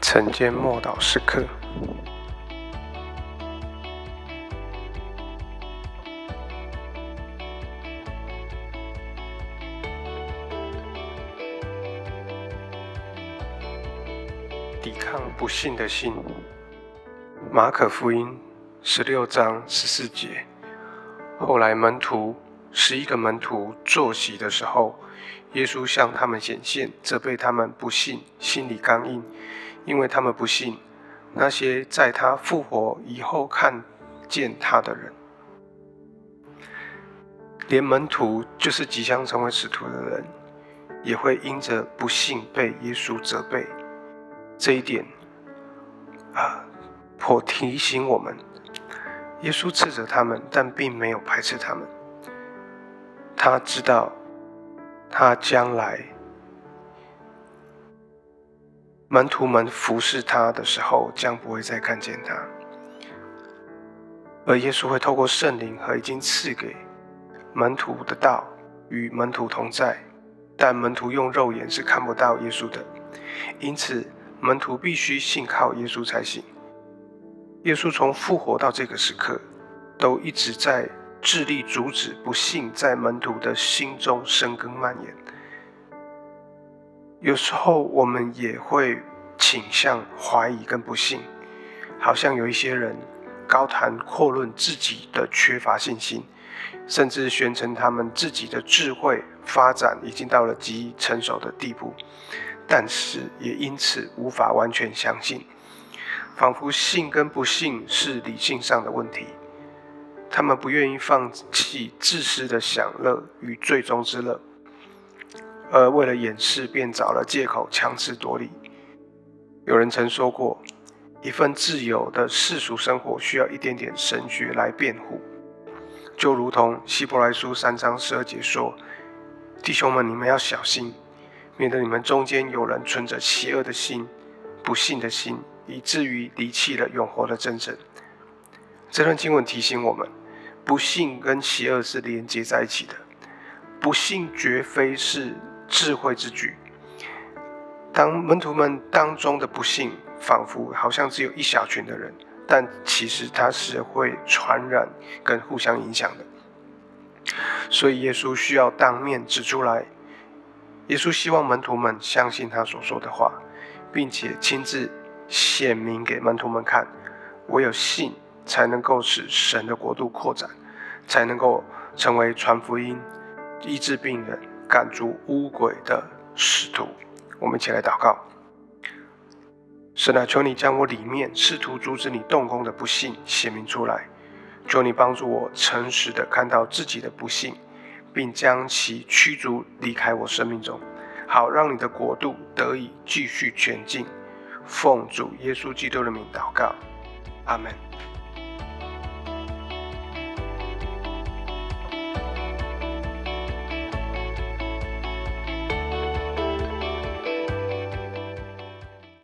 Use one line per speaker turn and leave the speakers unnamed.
晨间默祷时刻，抵抗不幸的心。马可福音十六章十四节。后来门徒十一个门徒坐席的时候，耶稣向他们显现，责备他们不信，心里刚硬。因为他们不信那些在他复活以后看见他的人，连门徒就是即将成为使徒的人，也会因着不信被耶稣责备。这一点啊，颇提醒我们：耶稣斥责他们，但并没有排斥他们。他知道他将来。门徒们服侍他的时候，将不会再看见他，而耶稣会透过圣灵和已经赐给门徒的道与门徒同在，但门徒用肉眼是看不到耶稣的，因此门徒必须信靠耶稣才行。耶稣从复活到这个时刻，都一直在致力阻止不信在门徒的心中生根蔓延。有时候我们也会倾向怀疑跟不信，好像有一些人高谈阔论自己的缺乏信心，甚至宣称他们自己的智慧发展已经到了极成熟的地步，但是也因此无法完全相信，仿佛信跟不信是理性上的问题。他们不愿意放弃自私的享乐与最终之乐。而为了掩饰，便找了借口强词夺理。有人曾说过，一份自由的世俗生活需要一点点神学来辩护，就如同希伯来书三章十二节说：“弟兄们，你们要小心，免得你们中间有人存着邪恶的心、不信的心，以至于离弃了永活的真神。”这段经文提醒我们，不信跟邪恶是连接在一起的，不信绝非是。智慧之举。当门徒们当中的不幸，仿佛好像只有一小群的人，但其实它是会传染跟互相影响的。所以耶稣需要当面指出来。耶稣希望门徒们相信他所说的话，并且亲自显明给门徒们看。唯有信，才能够使神的国度扩展，才能够成为传福音、医治病人。赶逐污鬼的使徒，我们一起来祷告。神啊，求你将我里面试图阻止你动工的不幸显明出来，求你帮助我诚实的看到自己的不幸，并将其驱逐离开我生命中，好让你的国度得以继续前进。奉主耶稣基督的名祷告，阿门。